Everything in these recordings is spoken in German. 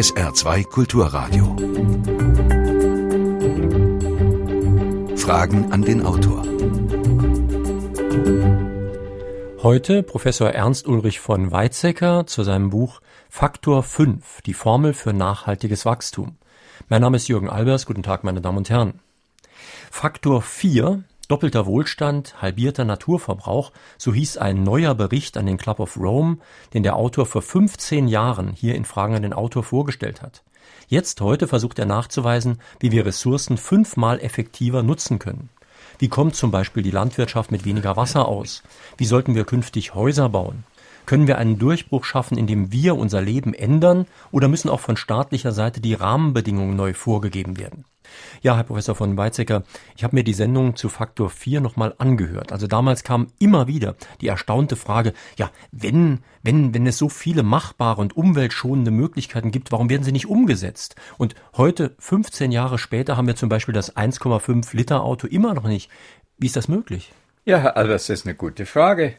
SR2 Kulturradio. Fragen an den Autor. Heute Professor Ernst Ulrich von Weizsäcker zu seinem Buch Faktor 5, die Formel für nachhaltiges Wachstum. Mein Name ist Jürgen Albers. Guten Tag, meine Damen und Herren. Faktor 4 Doppelter Wohlstand, halbierter Naturverbrauch, so hieß ein neuer Bericht an den Club of Rome, den der Autor vor 15 Jahren hier in Fragen an den Autor vorgestellt hat. Jetzt heute versucht er nachzuweisen, wie wir Ressourcen fünfmal effektiver nutzen können. Wie kommt zum Beispiel die Landwirtschaft mit weniger Wasser aus? Wie sollten wir künftig Häuser bauen? Können wir einen Durchbruch schaffen, indem wir unser Leben ändern, oder müssen auch von staatlicher Seite die Rahmenbedingungen neu vorgegeben werden? Ja, Herr Professor von Weizsäcker, ich habe mir die Sendung zu Faktor 4 nochmal angehört. Also damals kam immer wieder die erstaunte Frage, ja, wenn, wenn, wenn es so viele machbare und umweltschonende Möglichkeiten gibt, warum werden sie nicht umgesetzt? Und heute, 15 Jahre später, haben wir zum Beispiel das 1,5 Liter Auto immer noch nicht. Wie ist das möglich? Ja, das ist eine gute Frage.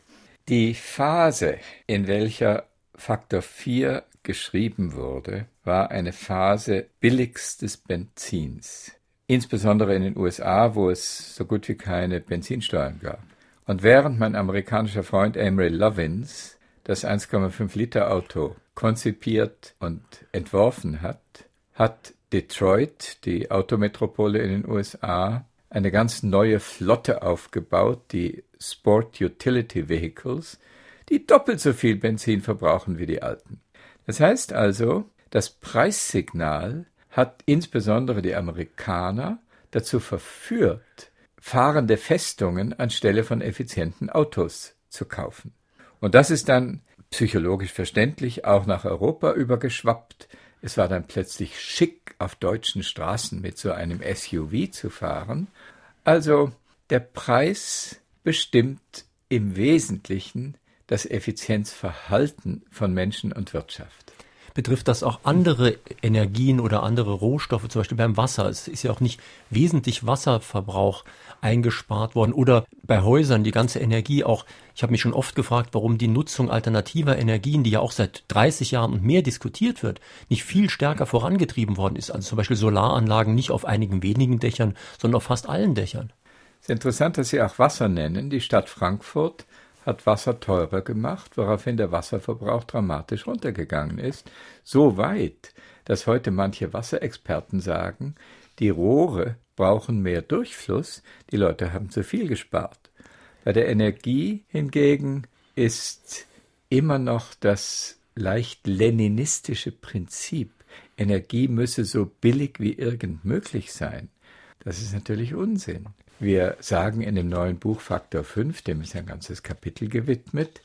Die Phase, in welcher Faktor 4 geschrieben wurde, war eine Phase billigstes Benzins. Insbesondere in den USA, wo es so gut wie keine Benzinsteuern gab. Und während mein amerikanischer Freund Amory Lovins das 1,5 Liter Auto konzipiert und entworfen hat, hat Detroit, die Autometropole in den USA, eine ganz neue Flotte aufgebaut, die Sport Utility Vehicles, die doppelt so viel Benzin verbrauchen wie die alten. Das heißt also, das Preissignal hat insbesondere die Amerikaner dazu verführt, fahrende Festungen anstelle von effizienten Autos zu kaufen. Und das ist dann psychologisch verständlich auch nach Europa übergeschwappt. Es war dann plötzlich schick, auf deutschen Straßen mit so einem SUV zu fahren. Also der Preis bestimmt im Wesentlichen das Effizienzverhalten von Menschen und Wirtschaft. Betrifft das auch andere Energien oder andere Rohstoffe, zum Beispiel beim Wasser? Es ist ja auch nicht wesentlich Wasserverbrauch eingespart worden oder bei Häusern die ganze Energie auch. Ich habe mich schon oft gefragt, warum die Nutzung alternativer Energien, die ja auch seit 30 Jahren und mehr diskutiert wird, nicht viel stärker vorangetrieben worden ist. Also zum Beispiel Solaranlagen nicht auf einigen wenigen Dächern, sondern auf fast allen Dächern. Es ist interessant, dass Sie auch Wasser nennen. Die Stadt Frankfurt hat Wasser teurer gemacht, woraufhin der Wasserverbrauch dramatisch runtergegangen ist. So weit, dass heute manche Wasserexperten sagen, die Rohre brauchen mehr Durchfluss, die Leute haben zu viel gespart. Bei der Energie hingegen ist immer noch das leicht leninistische Prinzip, Energie müsse so billig wie irgend möglich sein. Das ist natürlich Unsinn. Wir sagen in dem neuen Buch Faktor 5, dem ist ein ganzes Kapitel gewidmet,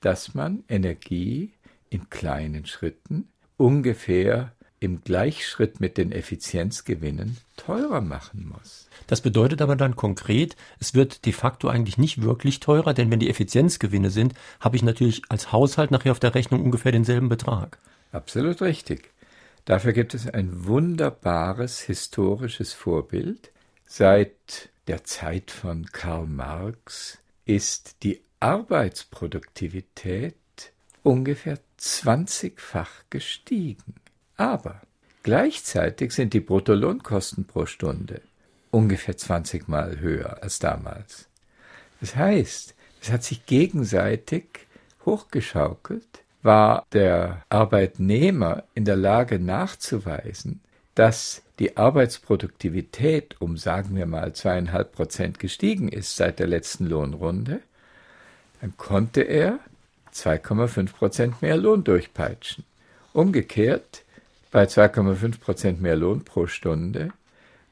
dass man Energie in kleinen Schritten ungefähr im Gleichschritt mit den Effizienzgewinnen teurer machen muss. Das bedeutet aber dann konkret, es wird de facto eigentlich nicht wirklich teurer, denn wenn die Effizienzgewinne sind, habe ich natürlich als Haushalt nachher auf der Rechnung ungefähr denselben Betrag. Absolut richtig. Dafür gibt es ein wunderbares historisches Vorbild. Seit der Zeit von Karl Marx ist die Arbeitsproduktivität ungefähr zwanzigfach gestiegen. Aber gleichzeitig sind die Bruttolohnkosten pro Stunde ungefähr zwanzigmal höher als damals. Das heißt, es hat sich gegenseitig hochgeschaukelt, war der Arbeitnehmer in der Lage nachzuweisen, dass die Arbeitsproduktivität um, sagen wir mal, zweieinhalb Prozent gestiegen ist seit der letzten Lohnrunde, dann konnte er 2,5 Prozent mehr Lohn durchpeitschen. Umgekehrt, bei 2,5 Prozent mehr Lohn pro Stunde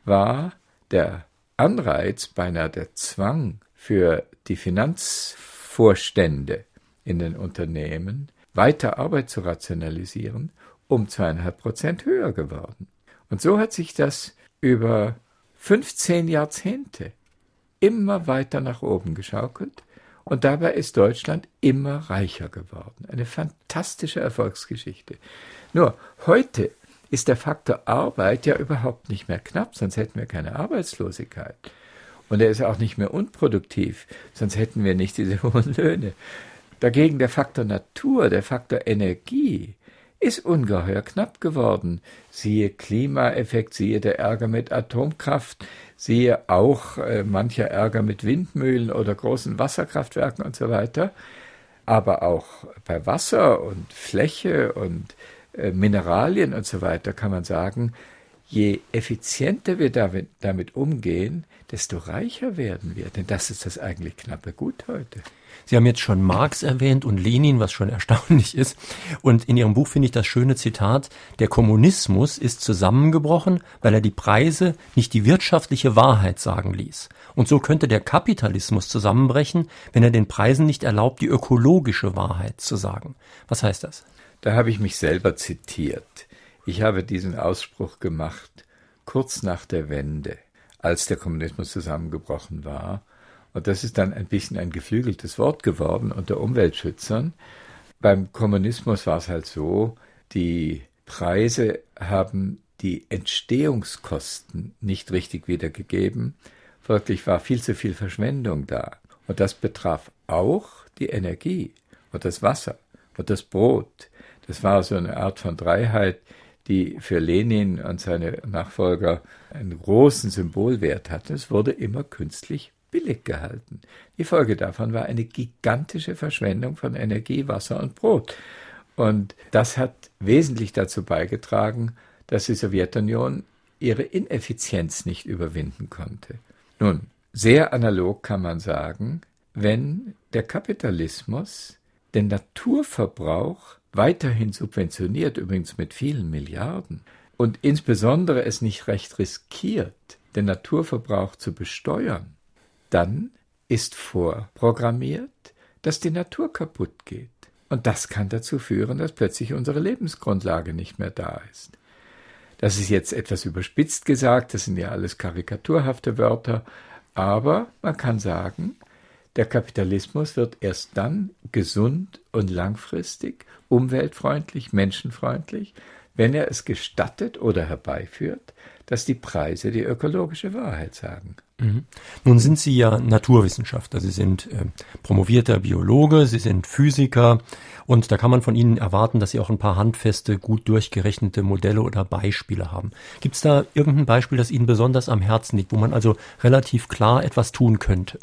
war der Anreiz, beinahe der Zwang für die Finanzvorstände in den Unternehmen, weiter Arbeit zu rationalisieren, um zweieinhalb Prozent höher geworden. Und so hat sich das über 15 Jahrzehnte immer weiter nach oben geschaukelt und dabei ist Deutschland immer reicher geworden. Eine fantastische Erfolgsgeschichte. Nur heute ist der Faktor Arbeit ja überhaupt nicht mehr knapp, sonst hätten wir keine Arbeitslosigkeit. Und er ist auch nicht mehr unproduktiv, sonst hätten wir nicht diese hohen Löhne. Dagegen der Faktor Natur, der Faktor Energie, ist ungeheuer knapp geworden. Siehe Klimaeffekt, siehe der Ärger mit Atomkraft, siehe auch äh, mancher Ärger mit Windmühlen oder großen Wasserkraftwerken und so weiter. Aber auch bei Wasser und Fläche und äh, Mineralien und so weiter kann man sagen, je effizienter wir damit, damit umgehen, desto reicher werden wir. Denn das ist das eigentlich knappe Gut heute. Sie haben jetzt schon Marx erwähnt und Lenin, was schon erstaunlich ist. Und in Ihrem Buch finde ich das schöne Zitat, der Kommunismus ist zusammengebrochen, weil er die Preise nicht die wirtschaftliche Wahrheit sagen ließ. Und so könnte der Kapitalismus zusammenbrechen, wenn er den Preisen nicht erlaubt, die ökologische Wahrheit zu sagen. Was heißt das? Da habe ich mich selber zitiert. Ich habe diesen Ausspruch gemacht kurz nach der Wende, als der Kommunismus zusammengebrochen war. Und das ist dann ein bisschen ein geflügeltes Wort geworden unter Umweltschützern. Beim Kommunismus war es halt so, die Preise haben die Entstehungskosten nicht richtig wiedergegeben. Folglich war viel zu viel Verschwendung da. Und das betraf auch die Energie und das Wasser und das Brot. Das war so eine Art von Dreiheit, die für Lenin und seine Nachfolger einen großen Symbolwert hatte. Es wurde immer künstlich billig gehalten. Die Folge davon war eine gigantische Verschwendung von Energie, Wasser und Brot. Und das hat wesentlich dazu beigetragen, dass die Sowjetunion ihre Ineffizienz nicht überwinden konnte. Nun, sehr analog kann man sagen, wenn der Kapitalismus den Naturverbrauch weiterhin subventioniert, übrigens mit vielen Milliarden, und insbesondere es nicht recht riskiert, den Naturverbrauch zu besteuern, dann ist vorprogrammiert, dass die Natur kaputt geht. Und das kann dazu führen, dass plötzlich unsere Lebensgrundlage nicht mehr da ist. Das ist jetzt etwas überspitzt gesagt, das sind ja alles karikaturhafte Wörter, aber man kann sagen, der Kapitalismus wird erst dann gesund und langfristig, umweltfreundlich, menschenfreundlich, wenn er es gestattet oder herbeiführt, dass die Preise die ökologische Wahrheit sagen. Mhm. Nun sind Sie ja Naturwissenschaftler, Sie sind äh, promovierter Biologe, Sie sind Physiker und da kann man von Ihnen erwarten, dass Sie auch ein paar handfeste, gut durchgerechnete Modelle oder Beispiele haben. Gibt es da irgendein Beispiel, das Ihnen besonders am Herzen liegt, wo man also relativ klar etwas tun könnte?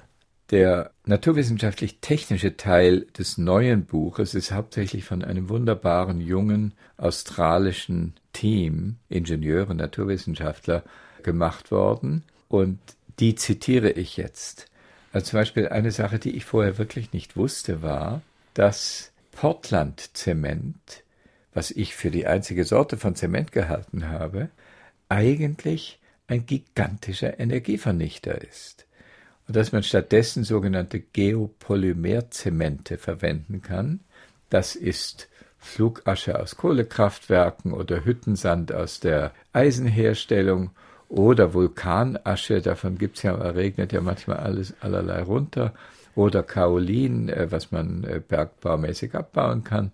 Der naturwissenschaftlich-technische Teil des neuen Buches ist hauptsächlich von einem wunderbaren jungen australischen Team, Ingenieure, Naturwissenschaftler, gemacht worden. Und die zitiere ich jetzt. Also zum Beispiel eine Sache, die ich vorher wirklich nicht wusste, war, dass Portland-Zement, was ich für die einzige Sorte von Zement gehalten habe, eigentlich ein gigantischer Energievernichter ist und dass man stattdessen sogenannte Geopolymerzemente verwenden kann. Das ist Flugasche aus Kohlekraftwerken oder Hüttensand aus der Eisenherstellung oder Vulkanasche, davon gibt's ja, regnet ja manchmal alles allerlei runter, oder Kaolin, äh, was man äh, bergbaumäßig abbauen kann.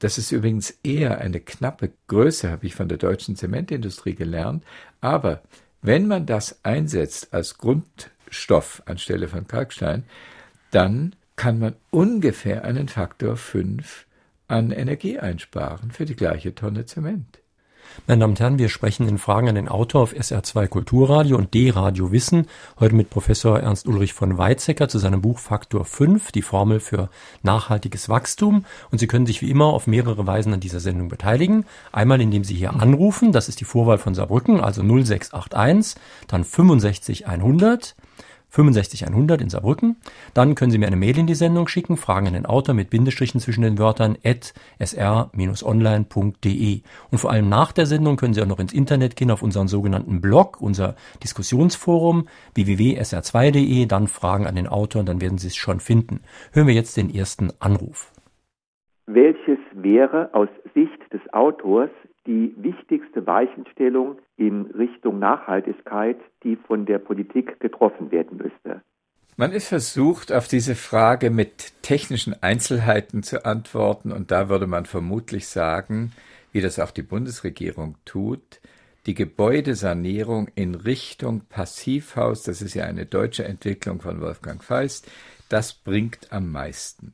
Das ist übrigens eher eine knappe Größe, habe ich von der deutschen Zementindustrie gelernt. Aber wenn man das einsetzt als Grund Stoff anstelle von Kalkstein, dann kann man ungefähr einen Faktor 5 an Energie einsparen für die gleiche Tonne Zement. Meine Damen und Herren, wir sprechen in Fragen an den Autor auf SR2 Kulturradio und D-Radio Wissen. Heute mit Professor Ernst Ulrich von Weizsäcker zu seinem Buch Faktor 5, die Formel für nachhaltiges Wachstum. Und Sie können sich wie immer auf mehrere Weisen an dieser Sendung beteiligen. Einmal, indem Sie hier anrufen, das ist die Vorwahl von Saarbrücken, also 0681, dann 65 100. 65100 in Saarbrücken. Dann können Sie mir eine Mail in die Sendung schicken, Fragen an den Autor mit Bindestrichen zwischen den Wörtern at sr-online.de. Und vor allem nach der Sendung können Sie auch noch ins Internet gehen auf unseren sogenannten Blog, unser Diskussionsforum www.sr2.de, dann Fragen an den Autor und dann werden Sie es schon finden. Hören wir jetzt den ersten Anruf. Welches wäre aus Sicht des Autors die wichtigste Weichenstellung in Richtung Nachhaltigkeit, die von der Politik getroffen werden müsste? Man ist versucht, auf diese Frage mit technischen Einzelheiten zu antworten, und da würde man vermutlich sagen, wie das auch die Bundesregierung tut, die Gebäudesanierung in Richtung Passivhaus, das ist ja eine deutsche Entwicklung von Wolfgang Feist, das bringt am meisten.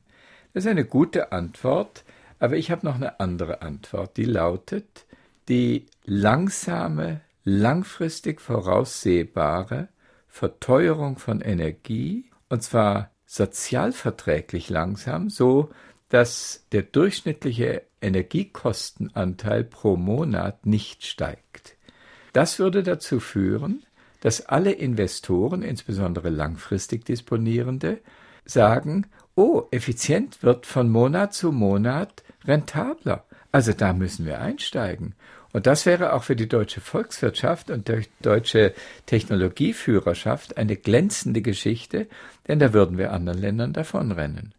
Das ist eine gute Antwort, Aber ich habe noch eine andere Antwort, die lautet, die langsame, langfristig voraussehbare Verteuerung von Energie, und zwar sozialverträglich langsam, so dass der durchschnittliche Energiekostenanteil pro Monat nicht steigt. Das würde dazu führen, dass alle Investoren, insbesondere langfristig Disponierende, sagen, oh, effizient wird von Monat zu Monat rentabler. Also da müssen wir einsteigen. Und das wäre auch für die deutsche Volkswirtschaft und die deutsche Technologieführerschaft eine glänzende Geschichte, denn da würden wir anderen Ländern davonrennen.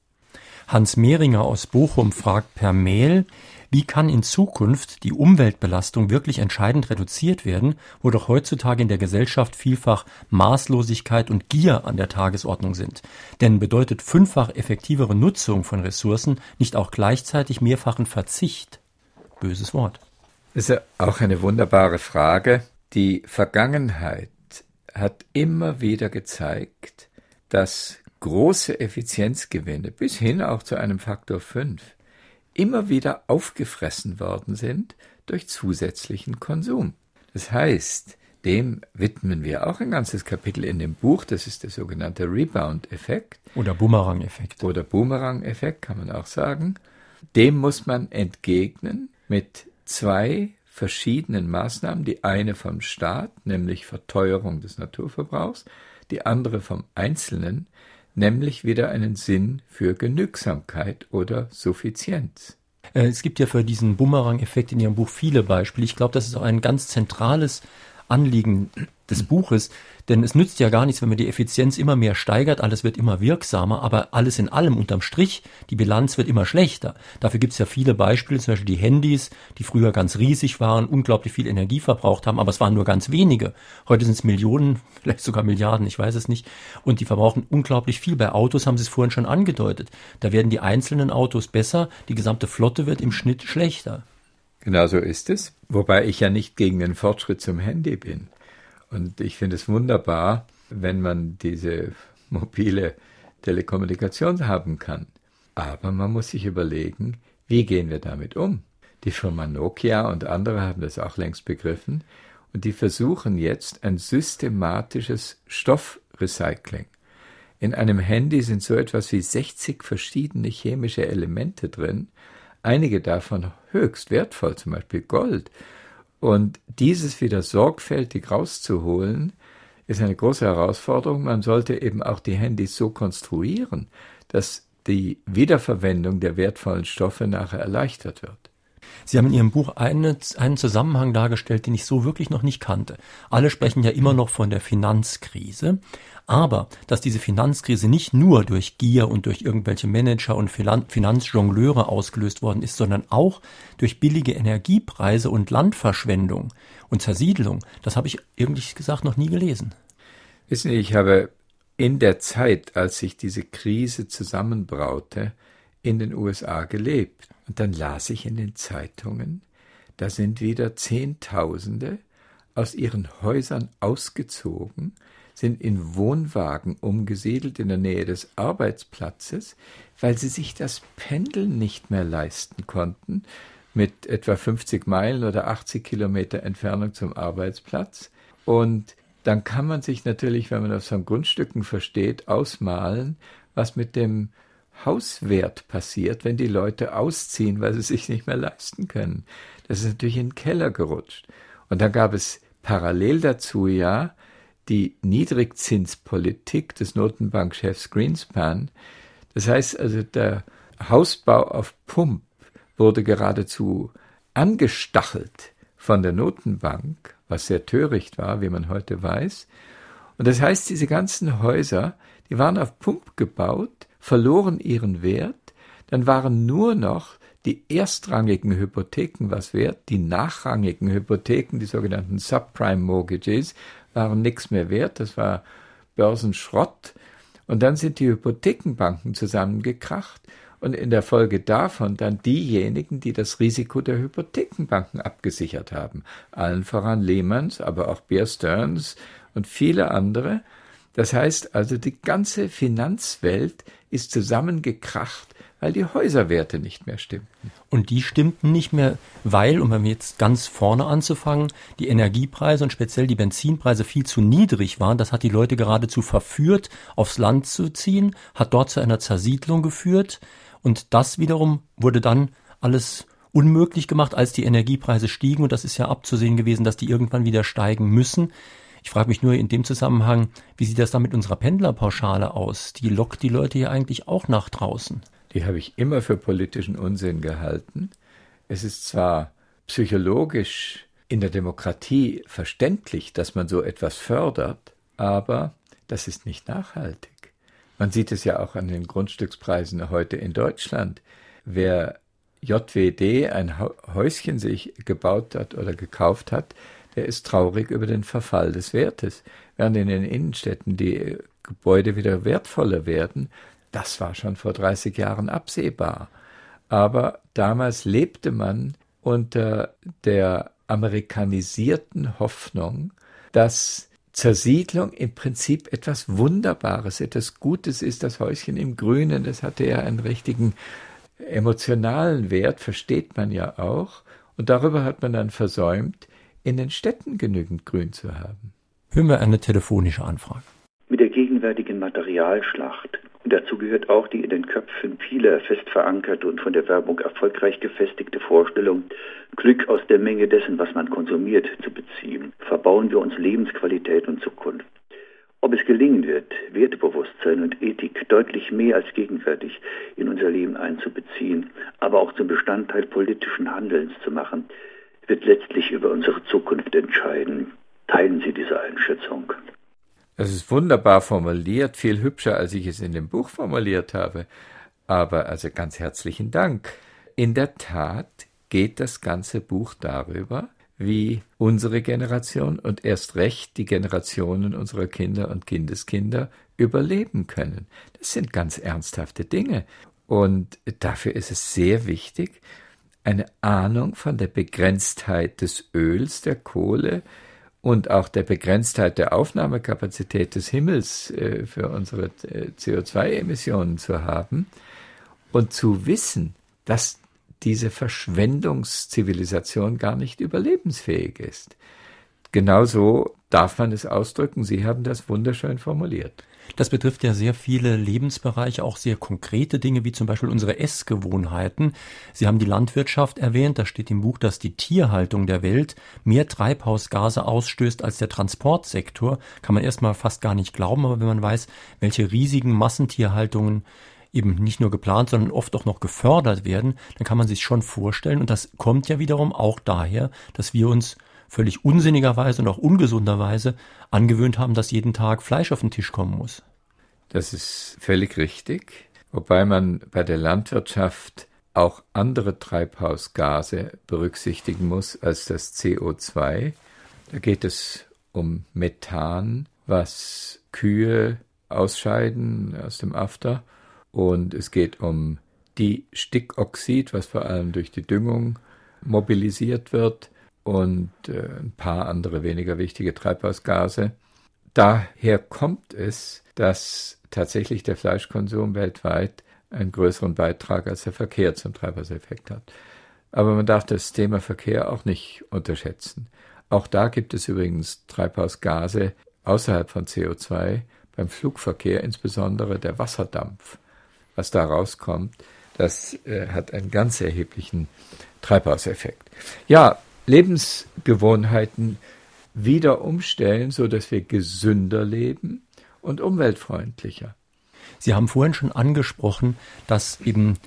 Hans Mehringer aus Bochum fragt per Mail, wie kann in Zukunft die Umweltbelastung wirklich entscheidend reduziert werden, wo doch heutzutage in der Gesellschaft vielfach Maßlosigkeit und Gier an der Tagesordnung sind? Denn bedeutet fünffach effektivere Nutzung von Ressourcen nicht auch gleichzeitig mehrfachen Verzicht? Böses Wort. Das ist ja auch eine wunderbare Frage. Die Vergangenheit hat immer wieder gezeigt, dass große Effizienzgewinne bis hin auch zu einem Faktor 5 immer wieder aufgefressen worden sind durch zusätzlichen Konsum. Das heißt, dem widmen wir auch ein ganzes Kapitel in dem Buch. Das ist der sogenannte Rebound-Effekt. Oder Boomerang-Effekt. Oder Boomerang-Effekt kann man auch sagen. Dem muss man entgegnen mit zwei verschiedenen Maßnahmen. Die eine vom Staat, nämlich Verteuerung des Naturverbrauchs. Die andere vom Einzelnen, nämlich wieder einen Sinn für Genügsamkeit oder Suffizienz. Äh, es gibt ja für diesen Bumerang-Effekt in Ihrem Buch viele Beispiele. Ich glaube, das ist auch ein ganz zentrales Anliegen des Buches, denn es nützt ja gar nichts, wenn man die Effizienz immer mehr steigert, alles wird immer wirksamer, aber alles in allem unterm Strich, die Bilanz wird immer schlechter. Dafür gibt es ja viele Beispiele, zum Beispiel die Handys, die früher ganz riesig waren, unglaublich viel Energie verbraucht haben, aber es waren nur ganz wenige. Heute sind es Millionen, vielleicht sogar Milliarden, ich weiß es nicht. Und die verbrauchen unglaublich viel. Bei Autos haben Sie es vorhin schon angedeutet. Da werden die einzelnen Autos besser, die gesamte Flotte wird im Schnitt schlechter. Genau so ist es. Wobei ich ja nicht gegen den Fortschritt zum Handy bin. Und ich finde es wunderbar, wenn man diese mobile Telekommunikation haben kann. Aber man muss sich überlegen, wie gehen wir damit um? Die Firma Nokia und andere haben das auch längst begriffen und die versuchen jetzt ein systematisches Stoffrecycling. In einem Handy sind so etwas wie 60 verschiedene chemische Elemente drin, einige davon höchst wertvoll, zum Beispiel Gold. Und dieses wieder sorgfältig rauszuholen, ist eine große Herausforderung. Man sollte eben auch die Handys so konstruieren, dass die Wiederverwendung der wertvollen Stoffe nachher erleichtert wird. Sie haben in Ihrem Buch eine, einen Zusammenhang dargestellt, den ich so wirklich noch nicht kannte. Alle sprechen ja immer noch von der Finanzkrise. Aber dass diese Finanzkrise nicht nur durch Gier und durch irgendwelche Manager und Finanzjongleure ausgelöst worden ist, sondern auch durch billige Energiepreise und Landverschwendung und Zersiedelung, das habe ich irgendwie gesagt noch nie gelesen. Wissen Sie, ich habe in der Zeit, als sich diese Krise zusammenbraute, in den USA gelebt. Und dann las ich in den Zeitungen, da sind wieder Zehntausende aus ihren Häusern ausgezogen, sind in Wohnwagen umgesiedelt in der Nähe des Arbeitsplatzes, weil sie sich das Pendeln nicht mehr leisten konnten, mit etwa 50 Meilen oder 80 Kilometer Entfernung zum Arbeitsplatz. Und dann kann man sich natürlich, wenn man auf so Grundstücken versteht, ausmalen, was mit dem Hauswert passiert, wenn die Leute ausziehen, weil sie sich nicht mehr leisten können. Das ist natürlich in den Keller gerutscht. Und dann gab es parallel dazu ja die Niedrigzinspolitik des Notenbankchefs Greenspan. Das heißt also, der Hausbau auf Pump wurde geradezu angestachelt von der Notenbank, was sehr töricht war, wie man heute weiß. Und das heißt, diese ganzen Häuser, die waren auf Pump gebaut, verloren ihren Wert, dann waren nur noch die erstrangigen Hypotheken was wert, die nachrangigen Hypotheken, die sogenannten Subprime Mortgages, waren nichts mehr wert, das war Börsenschrott. Und dann sind die Hypothekenbanken zusammengekracht und in der Folge davon dann diejenigen, die das Risiko der Hypothekenbanken abgesichert haben. Allen voran Lehmanns, aber auch Bear Stearns und viele andere. Das heißt also, die ganze Finanzwelt ist zusammengekracht, weil die Häuserwerte nicht mehr stimmten. Und die stimmten nicht mehr, weil, um jetzt ganz vorne anzufangen, die Energiepreise und speziell die Benzinpreise viel zu niedrig waren. Das hat die Leute geradezu verführt, aufs Land zu ziehen, hat dort zu einer Zersiedlung geführt. Und das wiederum wurde dann alles unmöglich gemacht, als die Energiepreise stiegen. Und das ist ja abzusehen gewesen, dass die irgendwann wieder steigen müssen. Ich frage mich nur in dem Zusammenhang, wie sieht das da mit unserer Pendlerpauschale aus? Die lockt die Leute ja eigentlich auch nach draußen. Die habe ich immer für politischen Unsinn gehalten. Es ist zwar psychologisch in der Demokratie verständlich, dass man so etwas fördert, aber das ist nicht nachhaltig. Man sieht es ja auch an den Grundstückspreisen heute in Deutschland. Wer JWD ein Häuschen sich gebaut hat oder gekauft hat, der ist traurig über den Verfall des Wertes. Während in den Innenstädten die Gebäude wieder wertvoller werden, das war schon vor 30 Jahren absehbar. Aber damals lebte man unter der amerikanisierten Hoffnung, dass Zersiedlung im Prinzip etwas Wunderbares, etwas Gutes ist. Das Häuschen im Grünen, das hatte ja einen richtigen emotionalen Wert, versteht man ja auch. Und darüber hat man dann versäumt, in den Städten genügend Grün zu haben. Hören wir eine telefonische Anfrage. Mit der gegenwärtigen Materialschlacht, und dazu gehört auch die in den Köpfen vieler fest verankerte und von der Werbung erfolgreich gefestigte Vorstellung, Glück aus der Menge dessen, was man konsumiert, zu beziehen, verbauen wir uns Lebensqualität und Zukunft. Ob es gelingen wird, Wertebewusstsein und Ethik deutlich mehr als gegenwärtig in unser Leben einzubeziehen, aber auch zum Bestandteil politischen Handelns zu machen, wird letztlich über unsere Zukunft entscheiden. Teilen Sie diese Einschätzung? Das ist wunderbar formuliert, viel hübscher, als ich es in dem Buch formuliert habe. Aber also ganz herzlichen Dank. In der Tat geht das ganze Buch darüber, wie unsere Generation und erst recht die Generationen unserer Kinder und Kindeskinder überleben können. Das sind ganz ernsthafte Dinge. Und dafür ist es sehr wichtig, eine Ahnung von der Begrenztheit des Öls, der Kohle und auch der Begrenztheit der Aufnahmekapazität des Himmels äh, für unsere äh, CO2-Emissionen zu haben und zu wissen, dass diese Verschwendungszivilisation gar nicht überlebensfähig ist. Genauso darf man es ausdrücken. Sie haben das wunderschön formuliert. Das betrifft ja sehr viele Lebensbereiche, auch sehr konkrete Dinge, wie zum Beispiel unsere Essgewohnheiten. Sie haben die Landwirtschaft erwähnt. Da steht im Buch, dass die Tierhaltung der Welt mehr Treibhausgase ausstößt als der Transportsektor. Kann man erstmal fast gar nicht glauben, aber wenn man weiß, welche riesigen Massentierhaltungen eben nicht nur geplant, sondern oft auch noch gefördert werden, dann kann man sich schon vorstellen. Und das kommt ja wiederum auch daher, dass wir uns völlig unsinnigerweise und auch ungesunderweise angewöhnt haben, dass jeden Tag Fleisch auf den Tisch kommen muss. Das ist völlig richtig, wobei man bei der Landwirtschaft auch andere Treibhausgase berücksichtigen muss als das CO2. Da geht es um Methan, was Kühe ausscheiden aus dem After, und es geht um die Stickoxid, was vor allem durch die Düngung mobilisiert wird und äh, ein paar andere weniger wichtige Treibhausgase. Daher kommt es, dass tatsächlich der Fleischkonsum weltweit einen größeren Beitrag als der Verkehr zum Treibhauseffekt hat. Aber man darf das Thema Verkehr auch nicht unterschätzen. Auch da gibt es übrigens Treibhausgase außerhalb von CO2, beim Flugverkehr insbesondere der Wasserdampf, was da rauskommt, das äh, hat einen ganz erheblichen Treibhauseffekt. Ja, Lebensgewohnheiten wieder umstellen, so dass wir gesünder leben und umweltfreundlicher. Sie haben vorhin schon angesprochen, dass eben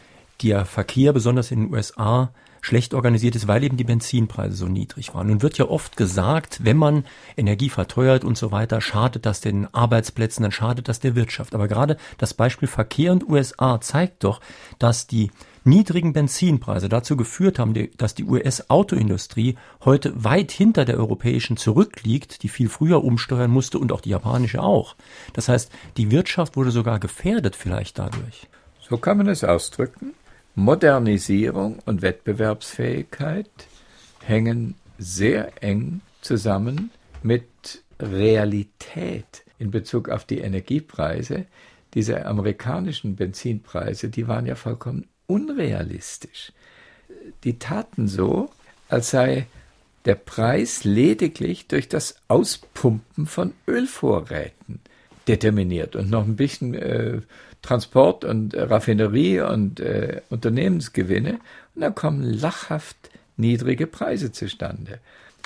der Verkehr besonders in den USA schlecht organisiert ist, weil eben die Benzinpreise so niedrig waren. Nun wird ja oft gesagt, wenn man Energie verteuert und so weiter, schadet das den Arbeitsplätzen, dann schadet das der Wirtschaft. Aber gerade das Beispiel Verkehr und USA zeigt doch, dass die niedrigen Benzinpreise dazu geführt haben, dass die US-Autoindustrie heute weit hinter der europäischen zurückliegt, die viel früher umsteuern musste und auch die japanische auch. Das heißt, die Wirtschaft wurde sogar gefährdet vielleicht dadurch. So kann man es ausdrücken. Modernisierung und Wettbewerbsfähigkeit hängen sehr eng zusammen mit Realität in Bezug auf die Energiepreise, diese amerikanischen Benzinpreise, die waren ja vollkommen unrealistisch. Die taten so, als sei der Preis lediglich durch das Auspumpen von Ölvorräten determiniert und noch ein bisschen äh, Transport und äh, Raffinerie und äh, Unternehmensgewinne und dann kommen lachhaft niedrige Preise zustande.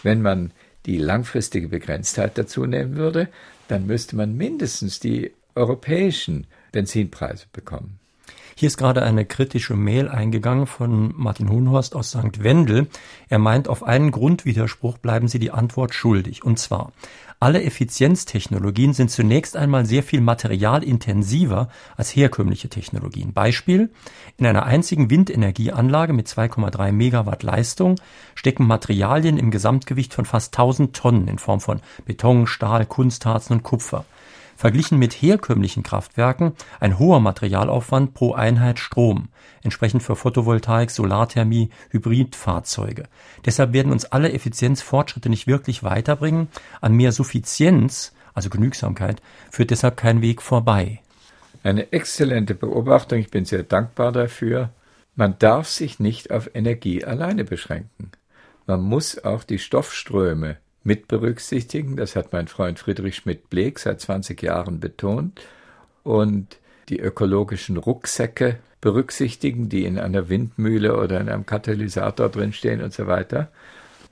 Wenn man die langfristige Begrenztheit dazu nehmen würde, dann müsste man mindestens die europäischen Benzinpreise bekommen. Hier ist gerade eine kritische Mail eingegangen von Martin Hohenhorst aus St. Wendel. Er meint, auf einen Grundwiderspruch bleiben Sie die Antwort schuldig. Und zwar, alle Effizienztechnologien sind zunächst einmal sehr viel materialintensiver als herkömmliche Technologien. Beispiel, in einer einzigen Windenergieanlage mit 2,3 Megawatt Leistung stecken Materialien im Gesamtgewicht von fast 1000 Tonnen in Form von Beton, Stahl, Kunstharzen und Kupfer. Verglichen mit herkömmlichen Kraftwerken ein hoher Materialaufwand pro Einheit Strom, entsprechend für Photovoltaik, Solarthermie, Hybridfahrzeuge. Deshalb werden uns alle Effizienzfortschritte nicht wirklich weiterbringen. An mehr Suffizienz, also Genügsamkeit, führt deshalb kein Weg vorbei. Eine exzellente Beobachtung, ich bin sehr dankbar dafür. Man darf sich nicht auf Energie alleine beschränken. Man muss auch die Stoffströme mit berücksichtigen. Das hat mein Freund Friedrich Schmidt-Bleek seit 20 Jahren betont. Und die ökologischen Rucksäcke berücksichtigen, die in einer Windmühle oder in einem Katalysator drinstehen und so weiter.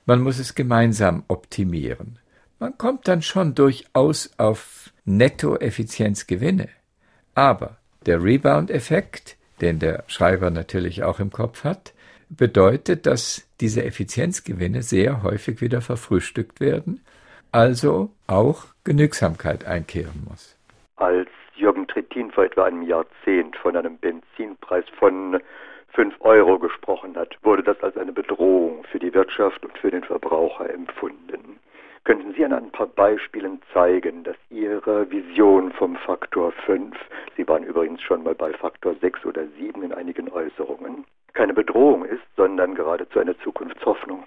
Man muss es gemeinsam optimieren. Man kommt dann schon durchaus auf Nettoeffizienzgewinne. Aber der Rebound-Effekt, den der Schreiber natürlich auch im Kopf hat, bedeutet, dass diese Effizienzgewinne sehr häufig wieder verfrühstückt werden, also auch Genügsamkeit einkehren muss. Als Jürgen Trittin vor etwa einem Jahrzehnt von einem Benzinpreis von 5 Euro gesprochen hat, wurde das als eine Bedrohung für die Wirtschaft und für den Verbraucher empfunden. Könnten Sie an ein paar Beispielen zeigen, dass Ihre Vision vom Faktor 5, Sie waren übrigens schon mal bei Faktor 6 oder 7 in einigen Äußerungen, keine Bedrohung ist, sondern geradezu eine Zukunftshoffnung.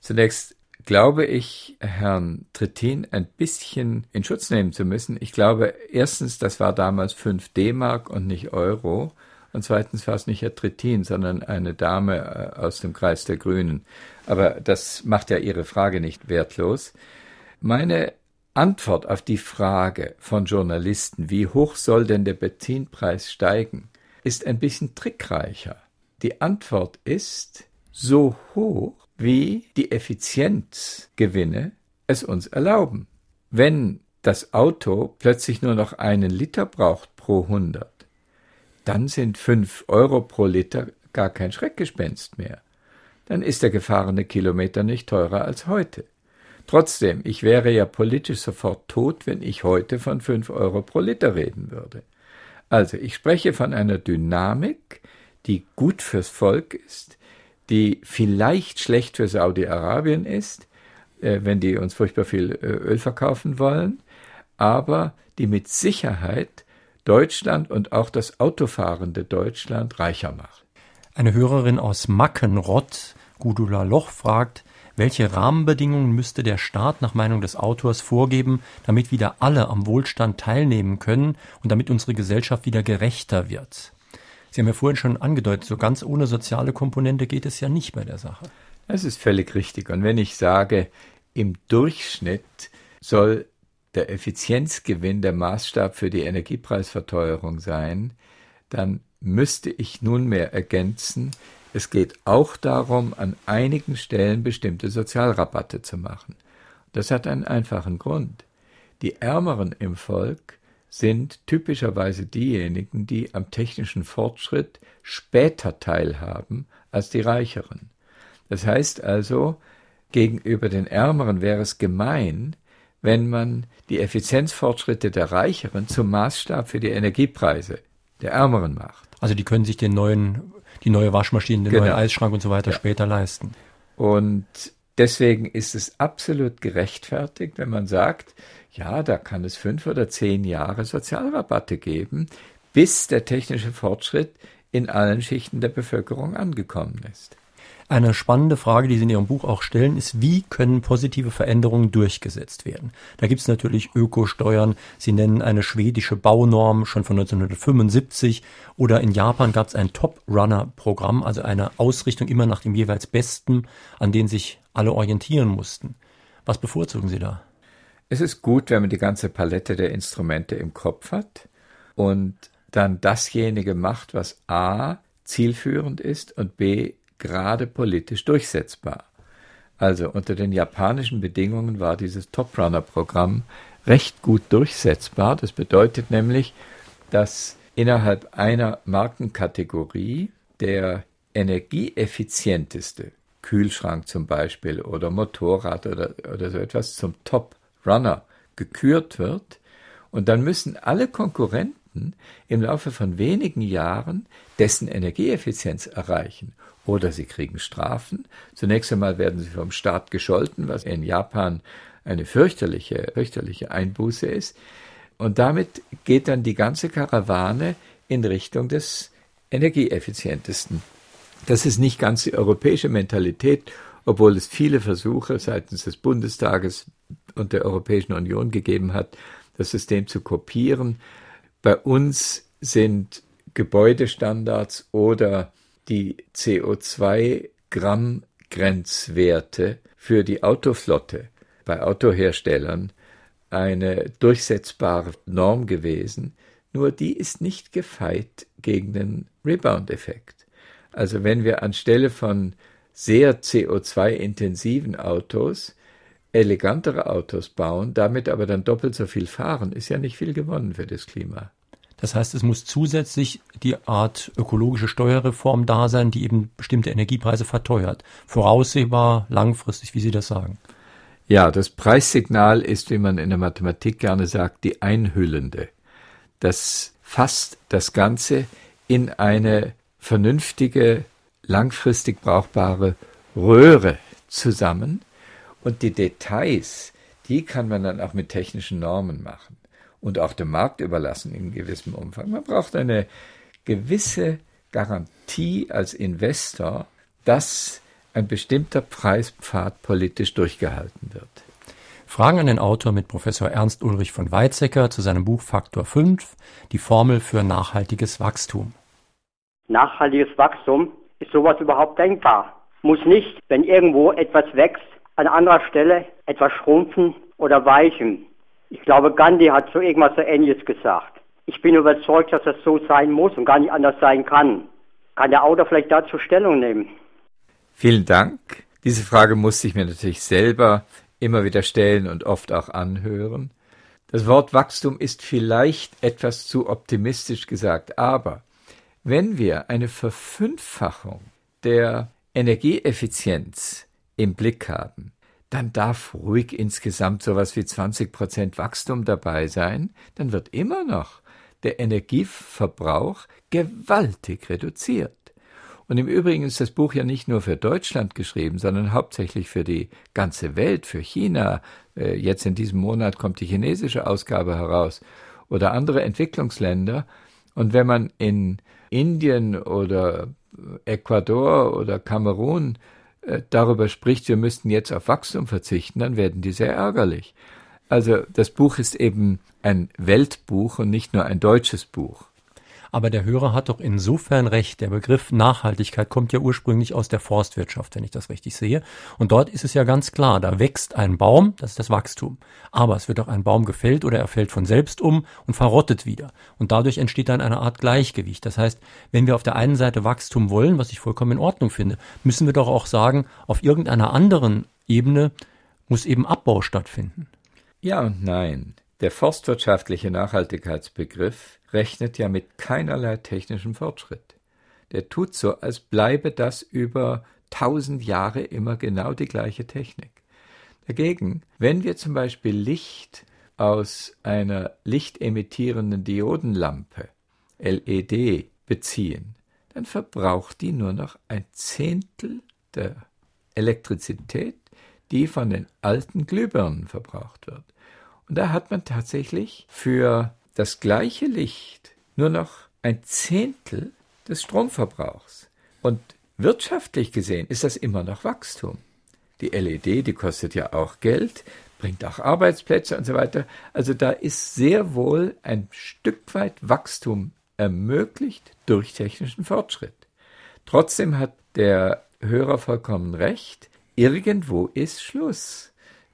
Zunächst glaube ich, Herrn Trittin ein bisschen in Schutz nehmen zu müssen. Ich glaube, erstens, das war damals 5 D-Mark und nicht Euro. Und zweitens war es nicht Herr Trittin, sondern eine Dame äh, aus dem Kreis der Grünen. Aber das macht ja Ihre Frage nicht wertlos. Meine Antwort auf die Frage von Journalisten, wie hoch soll denn der Benzinpreis steigen, ist ein bisschen trickreicher. Die Antwort ist so hoch, wie die Effizienzgewinne es uns erlauben. Wenn das Auto plötzlich nur noch einen Liter braucht pro 100, dann sind fünf Euro pro Liter gar kein Schreckgespenst mehr. Dann ist der gefahrene Kilometer nicht teurer als heute. Trotzdem, ich wäre ja politisch sofort tot, wenn ich heute von fünf Euro pro Liter reden würde. Also ich spreche von einer Dynamik, die gut fürs Volk ist, die vielleicht schlecht für Saudi-Arabien ist, äh, wenn die uns furchtbar viel äh, Öl verkaufen wollen, aber die mit Sicherheit Deutschland und auch das autofahrende Deutschland reicher macht. Eine Hörerin aus Mackenrott, Gudula Loch, fragt, welche Rahmenbedingungen müsste der Staat nach Meinung des Autors vorgeben, damit wieder alle am Wohlstand teilnehmen können und damit unsere Gesellschaft wieder gerechter wird? Sie haben ja vorhin schon angedeutet, so ganz ohne soziale Komponente geht es ja nicht bei der Sache. Das ist völlig richtig. Und wenn ich sage, im Durchschnitt soll der Effizienzgewinn der Maßstab für die Energiepreisverteuerung sein, dann müsste ich nunmehr ergänzen, es geht auch darum, an einigen Stellen bestimmte Sozialrabatte zu machen. Das hat einen einfachen Grund. Die Ärmeren im Volk sind typischerweise diejenigen, die am technischen Fortschritt später teilhaben als die Reicheren. Das heißt also, gegenüber den Ärmeren wäre es gemein, wenn man die Effizienzfortschritte der Reicheren zum Maßstab für die Energiepreise der Ärmeren macht. Also die können sich den neuen, die neue Waschmaschine, den genau. neuen Eisschrank und so weiter ja. später leisten. Und deswegen ist es absolut gerechtfertigt, wenn man sagt, ja, da kann es fünf oder zehn Jahre Sozialrabatte geben, bis der technische Fortschritt in allen Schichten der Bevölkerung angekommen ist. Eine spannende Frage, die Sie in Ihrem Buch auch stellen, ist, wie können positive Veränderungen durchgesetzt werden? Da gibt es natürlich Ökosteuern. Sie nennen eine schwedische Baunorm schon von 1975 oder in Japan gab es ein Top-Runner-Programm, also eine Ausrichtung immer nach dem jeweils Besten, an den sich alle orientieren mussten. Was bevorzugen Sie da? Es ist gut, wenn man die ganze Palette der Instrumente im Kopf hat und dann dasjenige macht, was A zielführend ist und B gerade politisch durchsetzbar. Also unter den japanischen Bedingungen war dieses Top Runner Programm recht gut durchsetzbar. Das bedeutet nämlich, dass innerhalb einer Markenkategorie der energieeffizienteste Kühlschrank zum Beispiel oder Motorrad oder, oder so etwas zum Top Runner gekürt wird. Und dann müssen alle Konkurrenten im Laufe von wenigen Jahren dessen Energieeffizienz erreichen. Oder sie kriegen Strafen. Zunächst einmal werden sie vom Staat gescholten, was in Japan eine fürchterliche, fürchterliche Einbuße ist. Und damit geht dann die ganze Karawane in Richtung des energieeffizientesten. Das ist nicht ganz die europäische Mentalität, obwohl es viele Versuche seitens des Bundestages und der Europäischen Union gegeben hat, das System zu kopieren. Bei uns sind Gebäudestandards oder die CO2-Gramm-Grenzwerte für die Autoflotte bei Autoherstellern eine durchsetzbare Norm gewesen, nur die ist nicht gefeit gegen den Rebound-Effekt. Also wenn wir anstelle von sehr CO2-intensiven Autos elegantere Autos bauen, damit aber dann doppelt so viel fahren, ist ja nicht viel gewonnen für das Klima. Das heißt, es muss zusätzlich die Art ökologische Steuerreform da sein, die eben bestimmte Energiepreise verteuert. Voraussehbar, langfristig, wie Sie das sagen. Ja, das Preissignal ist, wie man in der Mathematik gerne sagt, die einhüllende. Das fasst das Ganze in eine vernünftige, langfristig brauchbare Röhre zusammen. Und die Details, die kann man dann auch mit technischen Normen machen und auch dem Markt überlassen in gewissem Umfang. Man braucht eine gewisse Garantie als Investor, dass ein bestimmter Preispfad politisch durchgehalten wird. Fragen an den Autor mit Professor Ernst Ulrich von Weizsäcker zu seinem Buch Faktor 5, die Formel für nachhaltiges Wachstum. Nachhaltiges Wachstum ist sowas überhaupt denkbar. Muss nicht, wenn irgendwo etwas wächst, an anderer Stelle etwas schrumpfen oder weichen. Ich glaube, Gandhi hat so irgendwas so Ähnliches gesagt. Ich bin überzeugt, dass das so sein muss und gar nicht anders sein kann. Kann der Autor vielleicht dazu Stellung nehmen? Vielen Dank. Diese Frage musste ich mir natürlich selber immer wieder stellen und oft auch anhören. Das Wort Wachstum ist vielleicht etwas zu optimistisch gesagt, aber wenn wir eine Verfünffachung der Energieeffizienz im Blick haben, dann darf ruhig insgesamt sowas wie 20 Prozent Wachstum dabei sein, dann wird immer noch der Energieverbrauch gewaltig reduziert. Und im Übrigen ist das Buch ja nicht nur für Deutschland geschrieben, sondern hauptsächlich für die ganze Welt, für China. Äh, jetzt in diesem Monat kommt die chinesische Ausgabe heraus oder andere Entwicklungsländer. Und wenn man in Indien oder Ecuador oder Kamerun darüber spricht, wir müssten jetzt auf Wachstum verzichten, dann werden die sehr ärgerlich. Also das Buch ist eben ein Weltbuch und nicht nur ein deutsches Buch. Aber der Hörer hat doch insofern recht. Der Begriff Nachhaltigkeit kommt ja ursprünglich aus der Forstwirtschaft, wenn ich das richtig sehe. Und dort ist es ja ganz klar, da wächst ein Baum, das ist das Wachstum. Aber es wird auch ein Baum gefällt oder er fällt von selbst um und verrottet wieder. Und dadurch entsteht dann eine Art Gleichgewicht. Das heißt, wenn wir auf der einen Seite Wachstum wollen, was ich vollkommen in Ordnung finde, müssen wir doch auch sagen, auf irgendeiner anderen Ebene muss eben Abbau stattfinden. Ja und nein. Der forstwirtschaftliche Nachhaltigkeitsbegriff rechnet ja mit keinerlei technischem Fortschritt. Der tut so, als bleibe das über tausend Jahre immer genau die gleiche Technik. Dagegen, wenn wir zum Beispiel Licht aus einer lichtemittierenden Diodenlampe, LED, beziehen, dann verbraucht die nur noch ein Zehntel der Elektrizität, die von den alten Glühbirnen verbraucht wird. Und da hat man tatsächlich für das gleiche Licht nur noch ein Zehntel des Stromverbrauchs. Und wirtschaftlich gesehen ist das immer noch Wachstum. Die LED, die kostet ja auch Geld, bringt auch Arbeitsplätze und so weiter. Also da ist sehr wohl ein Stück weit Wachstum ermöglicht durch technischen Fortschritt. Trotzdem hat der Hörer vollkommen recht, irgendwo ist Schluss.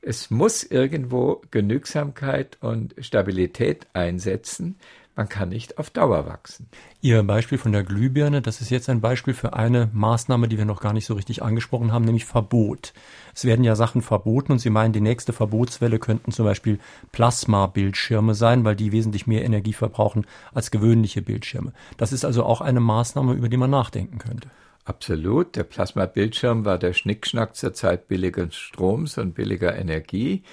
Es muss irgendwo Genügsamkeit und Stabilität einsetzen, man kann nicht auf Dauer wachsen. Ihr Beispiel von der Glühbirne, das ist jetzt ein Beispiel für eine Maßnahme, die wir noch gar nicht so richtig angesprochen haben, nämlich Verbot. Es werden ja Sachen verboten und Sie meinen, die nächste Verbotswelle könnten zum Beispiel Plasma-Bildschirme sein, weil die wesentlich mehr Energie verbrauchen als gewöhnliche Bildschirme. Das ist also auch eine Maßnahme, über die man nachdenken könnte. Absolut. Der Plasma-Bildschirm war der Schnickschnack zur Zeit billigen Stroms und billiger Energie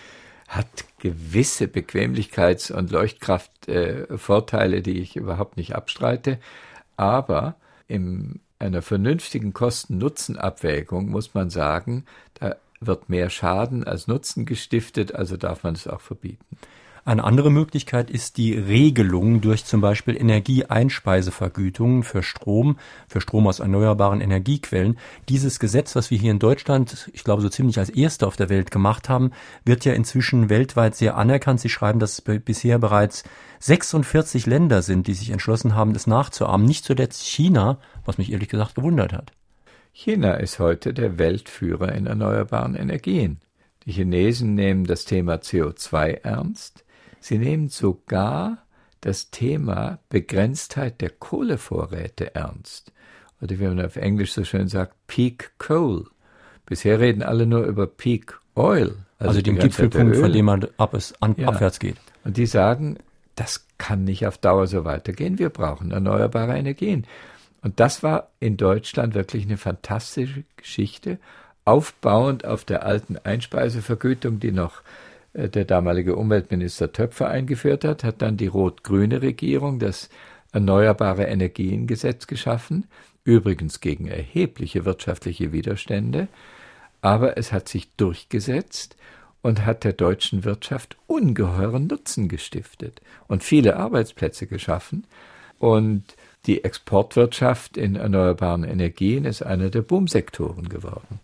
hat gewisse Bequemlichkeits- und Leuchtkraftvorteile, äh, die ich überhaupt nicht abstreite. Aber in einer vernünftigen Kosten-Nutzen-Abwägung muss man sagen, da wird mehr Schaden als Nutzen gestiftet, also darf man es auch verbieten. Eine andere Möglichkeit ist die Regelung durch zum Beispiel Energieeinspeisevergütungen für Strom, für Strom aus erneuerbaren Energiequellen. Dieses Gesetz, was wir hier in Deutschland, ich glaube, so ziemlich als erste auf der Welt gemacht haben, wird ja inzwischen weltweit sehr anerkannt. Sie schreiben, dass es bisher bereits 46 Länder sind, die sich entschlossen haben, das nachzuahmen. Nicht zuletzt China, was mich ehrlich gesagt gewundert hat. China ist heute der Weltführer in erneuerbaren Energien. Die Chinesen nehmen das Thema CO2 ernst. Sie nehmen sogar das Thema Begrenztheit der Kohlevorräte ernst. Oder wie man auf Englisch so schön sagt, Peak Coal. Bisher reden alle nur über Peak Oil. Also, also dem Gipfelpunkt, von dem man ab es an, ja. abwärts geht. Und die sagen, das kann nicht auf Dauer so weitergehen. Wir brauchen erneuerbare Energien. Und das war in Deutschland wirklich eine fantastische Geschichte, aufbauend auf der alten Einspeisevergütung, die noch der damalige Umweltminister Töpfer eingeführt hat, hat dann die rot-grüne Regierung das Erneuerbare Energiengesetz geschaffen, übrigens gegen erhebliche wirtschaftliche Widerstände, aber es hat sich durchgesetzt und hat der deutschen Wirtschaft ungeheuren Nutzen gestiftet und viele Arbeitsplätze geschaffen. Und die Exportwirtschaft in erneuerbaren Energien ist einer der Boomsektoren geworden.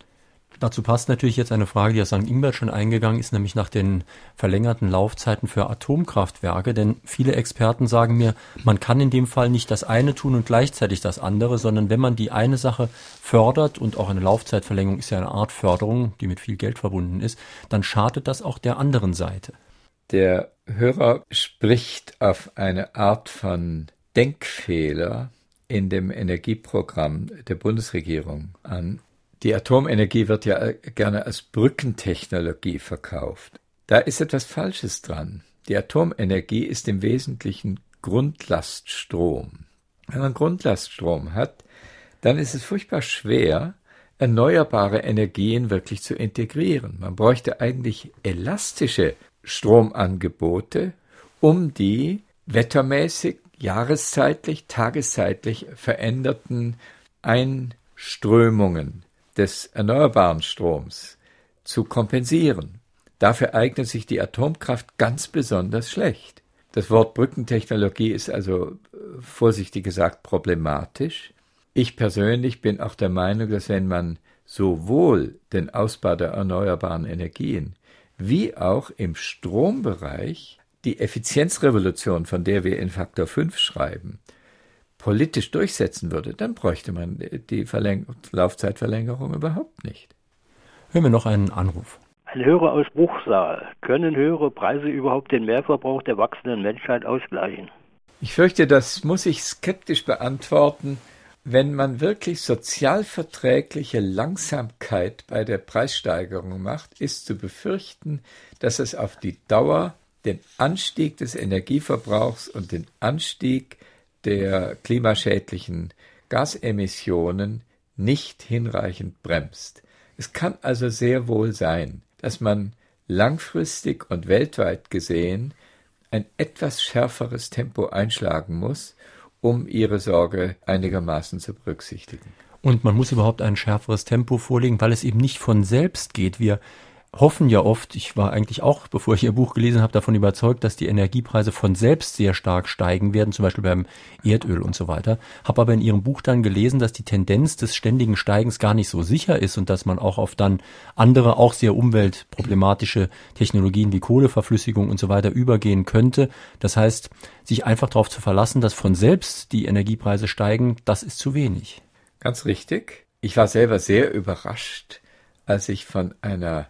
Dazu passt natürlich jetzt eine Frage, die aus St. Ingbert schon eingegangen ist, nämlich nach den verlängerten Laufzeiten für Atomkraftwerke. Denn viele Experten sagen mir, man kann in dem Fall nicht das eine tun und gleichzeitig das andere, sondern wenn man die eine Sache fördert und auch eine Laufzeitverlängerung ist ja eine Art Förderung, die mit viel Geld verbunden ist, dann schadet das auch der anderen Seite. Der Hörer spricht auf eine Art von Denkfehler in dem Energieprogramm der Bundesregierung an. Die Atomenergie wird ja äh, gerne als Brückentechnologie verkauft. Da ist etwas Falsches dran. Die Atomenergie ist im Wesentlichen Grundlaststrom. Wenn man Grundlaststrom hat, dann ist es furchtbar schwer, erneuerbare Energien wirklich zu integrieren. Man bräuchte eigentlich elastische Stromangebote, um die wettermäßig, jahreszeitlich, tageszeitlich veränderten Einströmungen des erneuerbaren Stroms zu kompensieren. Dafür eignet sich die Atomkraft ganz besonders schlecht. Das Wort Brückentechnologie ist also äh, vorsichtig gesagt problematisch. Ich persönlich bin auch der Meinung, dass wenn man sowohl den Ausbau der erneuerbaren Energien wie auch im Strombereich die Effizienzrevolution, von der wir in Faktor 5 schreiben, politisch durchsetzen würde, dann bräuchte man die Verläng Laufzeitverlängerung überhaupt nicht. Hören wir noch einen Anruf. Ein Hörer aus Bruchsal. Können höhere Preise überhaupt den Mehrverbrauch der wachsenden Menschheit ausgleichen? Ich fürchte, das muss ich skeptisch beantworten. Wenn man wirklich sozialverträgliche Langsamkeit bei der Preissteigerung macht, ist zu befürchten, dass es auf die Dauer den Anstieg des Energieverbrauchs und den Anstieg der klimaschädlichen Gasemissionen nicht hinreichend bremst. Es kann also sehr wohl sein, dass man langfristig und weltweit gesehen ein etwas schärferes Tempo einschlagen muss, um ihre Sorge einigermaßen zu berücksichtigen. Und man muss überhaupt ein schärferes Tempo vorlegen, weil es eben nicht von selbst geht. Wir hoffen ja oft, ich war eigentlich auch, bevor ich Ihr Buch gelesen habe, davon überzeugt, dass die Energiepreise von selbst sehr stark steigen werden, zum Beispiel beim Erdöl und so weiter. Habe aber in Ihrem Buch dann gelesen, dass die Tendenz des ständigen Steigens gar nicht so sicher ist und dass man auch auf dann andere, auch sehr umweltproblematische Technologien wie Kohleverflüssigung und so weiter übergehen könnte. Das heißt, sich einfach darauf zu verlassen, dass von selbst die Energiepreise steigen, das ist zu wenig. Ganz richtig. Ich war selber sehr überrascht, als ich von einer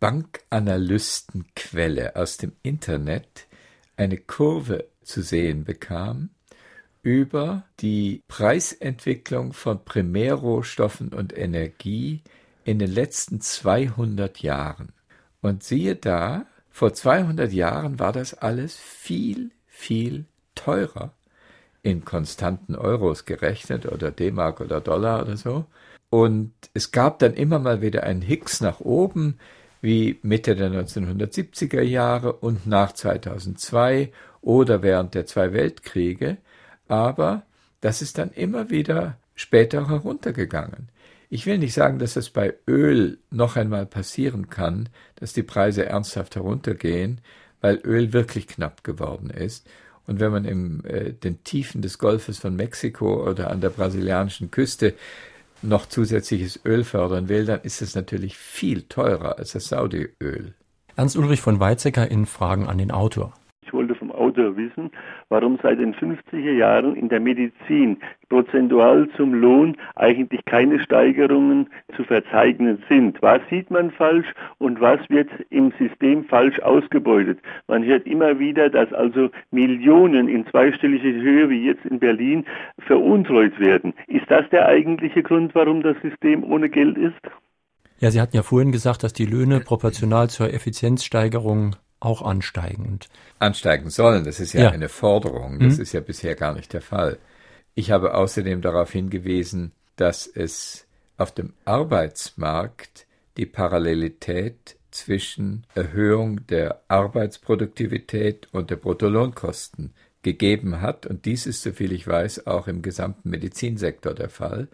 Bankanalystenquelle aus dem Internet eine Kurve zu sehen bekam über die Preisentwicklung von Primärrohstoffen und Energie in den letzten 200 Jahren. Und siehe da, vor 200 Jahren war das alles viel, viel teurer in konstanten Euros gerechnet oder D-Mark oder Dollar oder so. Und es gab dann immer mal wieder einen Hicks nach oben, wie Mitte der 1970er Jahre und nach 2002 oder während der zwei Weltkriege, aber das ist dann immer wieder später heruntergegangen. Ich will nicht sagen, dass es bei Öl noch einmal passieren kann, dass die Preise ernsthaft heruntergehen, weil Öl wirklich knapp geworden ist. Und wenn man in äh, den Tiefen des Golfes von Mexiko oder an der brasilianischen Küste noch zusätzliches Öl fördern will, dann ist es natürlich viel teurer als das Saudi-Öl. Ernst Ulrich von Weizsäcker in Fragen an den Autor. Autor wissen, warum seit den 50er Jahren in der Medizin prozentual zum Lohn eigentlich keine Steigerungen zu verzeichnen sind. Was sieht man falsch und was wird im System falsch ausgebeutet? Man hört immer wieder, dass also Millionen in zweistellige Höhe wie jetzt in Berlin veruntreut werden. Ist das der eigentliche Grund, warum das System ohne Geld ist? Ja, Sie hatten ja vorhin gesagt, dass die Löhne proportional zur Effizienzsteigerung auch ansteigen. Und ansteigen sollen, das ist ja, ja. eine Forderung, das mhm. ist ja bisher gar nicht der Fall. Ich habe außerdem darauf hingewiesen, dass es auf dem Arbeitsmarkt die Parallelität zwischen Erhöhung der Arbeitsproduktivität und der Bruttolohnkosten gegeben hat, und dies ist, soviel ich weiß, auch im gesamten Medizinsektor der Fall.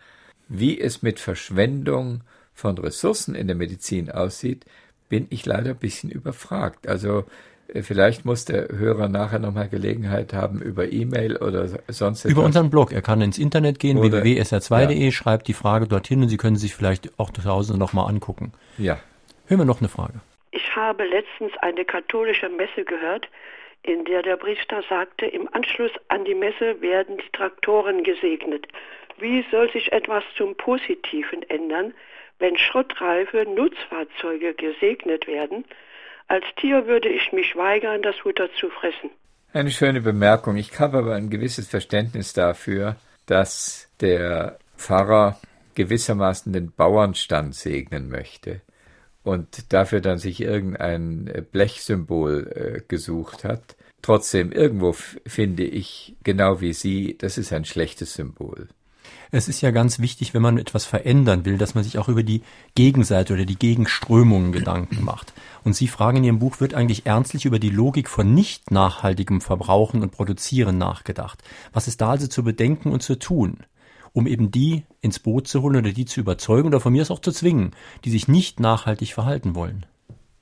Wie es mit Verschwendung von Ressourcen in der Medizin aussieht, bin ich leider ein bisschen überfragt. Also äh, vielleicht muss der Hörer nachher nochmal Gelegenheit haben, über E-Mail oder sonst etwas. Über unseren Blog. Er kann ins Internet gehen, www.sr2.de, ja. schreibt die Frage dorthin und Sie können sich vielleicht auch zu Hause nochmal angucken. Ja. Hören wir noch eine Frage. Ich habe letztens eine katholische Messe gehört, in der der Priester sagte, im Anschluss an die Messe werden die Traktoren gesegnet. Wie soll sich etwas zum Positiven ändern, wenn schrottreife Nutzfahrzeuge gesegnet werden? Als Tier würde ich mich weigern, das Futter zu fressen. Eine schöne Bemerkung. Ich habe aber ein gewisses Verständnis dafür, dass der Pfarrer gewissermaßen den Bauernstand segnen möchte und dafür dann sich irgendein Blechsymbol äh, gesucht hat. Trotzdem, irgendwo finde ich, genau wie Sie, das ist ein schlechtes Symbol. Es ist ja ganz wichtig, wenn man etwas verändern will, dass man sich auch über die Gegenseite oder die Gegenströmungen Gedanken macht. Und Sie fragen in Ihrem Buch, wird eigentlich ernstlich über die Logik von nicht nachhaltigem Verbrauchen und Produzieren nachgedacht? Was ist da also zu bedenken und zu tun? um eben die ins Boot zu holen oder die zu überzeugen oder von mir es auch zu zwingen, die sich nicht nachhaltig verhalten wollen.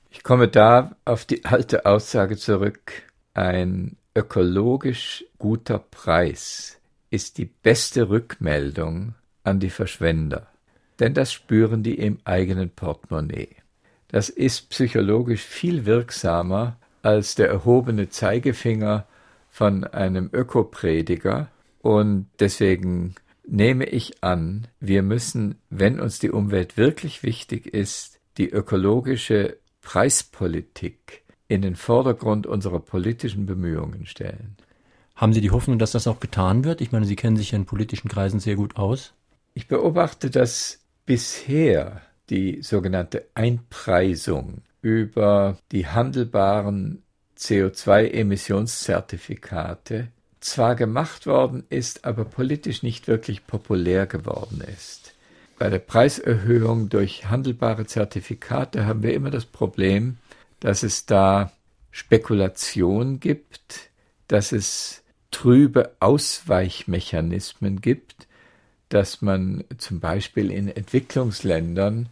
Ich komme da auf die alte Aussage zurück, ein ökologisch guter Preis ist die beste Rückmeldung an die Verschwender, denn das spüren die im eigenen Portemonnaie. Das ist psychologisch viel wirksamer als der erhobene Zeigefinger von einem Ökoprediger und deswegen nehme ich an, wir müssen, wenn uns die Umwelt wirklich wichtig ist, die ökologische Preispolitik in den Vordergrund unserer politischen Bemühungen stellen. Haben Sie die Hoffnung, dass das auch getan wird? Ich meine, Sie kennen sich ja in politischen Kreisen sehr gut aus. Ich beobachte, dass bisher die sogenannte Einpreisung über die handelbaren CO2-Emissionszertifikate zwar gemacht worden ist, aber politisch nicht wirklich populär geworden ist. Bei der Preiserhöhung durch handelbare Zertifikate haben wir immer das Problem, dass es da Spekulation gibt, dass es trübe Ausweichmechanismen gibt, dass man zum Beispiel in Entwicklungsländern